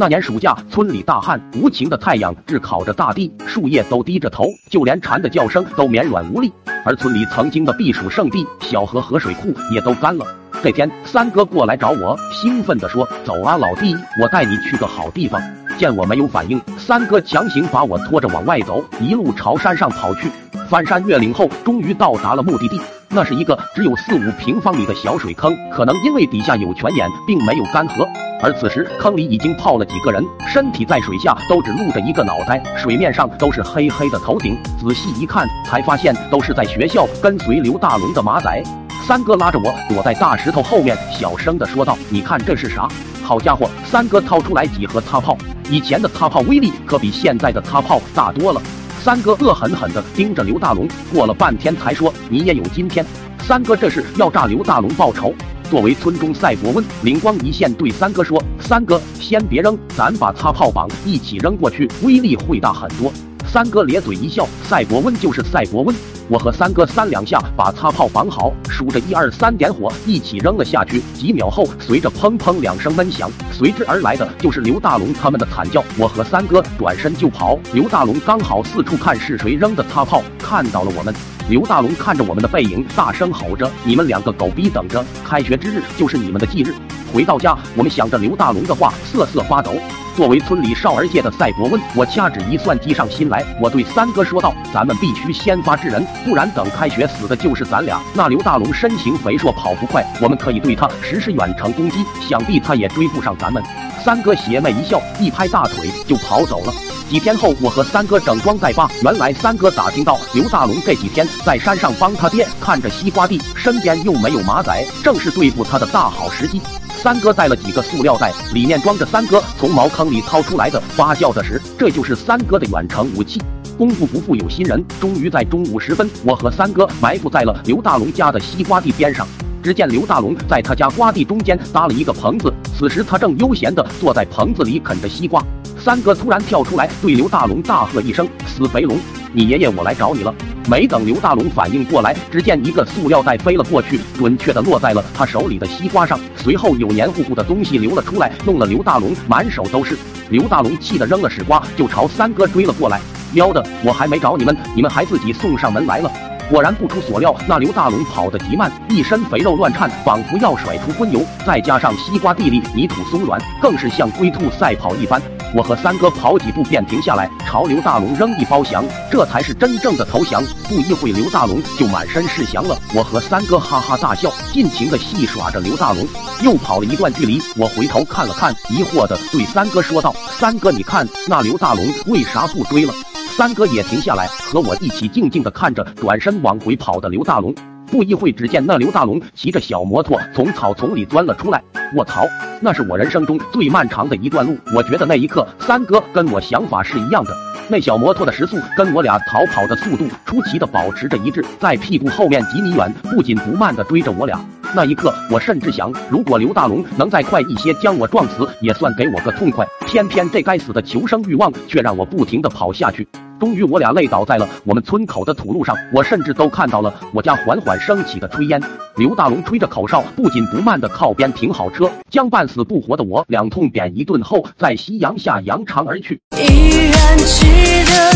那年暑假，村里大旱，无情的太阳炙烤着大地，树叶都低着头，就连蝉的叫声都绵软无力。而村里曾经的避暑胜地小河和水库也都干了。这天，三哥过来找我，兴奋地说：“走啊，老弟，我带你去个好地方。”见我没有反应，三哥强行把我拖着往外走，一路朝山上跑去。翻山越岭后，终于到达了目的地。那是一个只有四五平方米的小水坑，可能因为底下有泉眼，并没有干涸。而此时，坑里已经泡了几个人，身体在水下都只露着一个脑袋，水面上都是黑黑的头顶。仔细一看，才发现都是在学校跟随刘大龙的马仔。三哥拉着我躲在大石头后面，小声的说道：“你看这是啥？”好家伙，三哥掏出来几盒擦炮，以前的擦炮威力可比现在的擦炮大多了。三哥恶狠狠地盯着刘大龙，过了半天才说：“你也有今天。”三哥这是要炸刘大龙报仇。作为村中赛博温，灵光一现，对三哥说：“三哥，先别扔，咱把擦炮绑一起扔过去，威力会大很多。”三哥咧嘴一笑：“赛博温就是赛博温。”我和三哥三两下把擦炮绑好，数着一二三，点火，一起扔了下去。几秒后，随着砰砰两声闷响，随之而来的就是刘大龙他们的惨叫。我和三哥转身就跑，刘大龙刚好四处看是谁扔的擦炮，看到了我们。刘大龙看着我们的背影，大声吼着：“你们两个狗逼，等着！开学之日就是你们的忌日！”回到家，我们想着刘大龙的话，瑟瑟发抖。作为村里少儿界的赛博温，我掐指一算，计上心来。我对三哥说道：“咱们必须先发制人，不然等开学死的就是咱俩。那刘大龙身形肥硕，跑不快，我们可以对他实施远程攻击，想必他也追不上咱们。”三哥邪魅一笑，一拍大腿就跑走了。几天后，我和三哥整装待发。原来三哥打听到刘大龙这几天在山上帮他爹看着西瓜地，身边又没有马仔，正是对付他的大好时机。三哥带了几个塑料袋，里面装着三哥从茅坑里掏出来的发酵的食，这就是三哥的远程武器。功夫不负有心人，终于在中午时分，我和三哥埋伏在了刘大龙家的西瓜地边上。只见刘大龙在他家瓜地中间搭了一个棚子，此时他正悠闲地坐在棚子里啃着西瓜。三哥突然跳出来，对刘大龙大喝一声：“死肥龙，你爷爷我来找你了！”没等刘大龙反应过来，只见一个塑料袋飞了过去，准确的落在了他手里的西瓜上。随后有黏糊糊的东西流了出来，弄了刘大龙满手都是。刘大龙气得扔了屎瓜，就朝三哥追了过来。喵的，我还没找你们，你们还自己送上门来了。果然不出所料，那刘大龙跑得极慢，一身肥肉乱颤，仿佛要甩出荤油。再加上西瓜地里泥土松软，更是像龟兔赛跑一般。我和三哥跑几步便停下来，朝刘大龙扔一包翔，这才是真正的投降。不一会，刘大龙就满身是翔了。我和三哥哈哈大笑，尽情的戏耍着刘大龙。又跑了一段距离，我回头看了看，疑惑的对三哥说道：“三哥，你看那刘大龙为啥不追了？”三哥也停下来，和我一起静静的看着转身往回跑的刘大龙。不一会，只见那刘大龙骑着小摩托从草丛里钻了出来。卧槽，那是我人生中最漫长的一段路。我觉得那一刻，三哥跟我想法是一样的。那小摩托的时速跟我俩逃跑的速度出奇的保持着一致，在屁股后面几米远，不紧不慢的追着我俩。那一刻，我甚至想，如果刘大龙能再快一些将我撞死，也算给我个痛快。偏偏这该死的求生欲望却让我不停的跑下去。终于，我俩累倒在了我们村口的土路上。我甚至都看到了我家缓缓升起的炊烟。刘大龙吹着口哨，不紧不慢地靠边停好车，将半死不活的我两痛扁一顿后，在夕阳下扬长而去。依然记得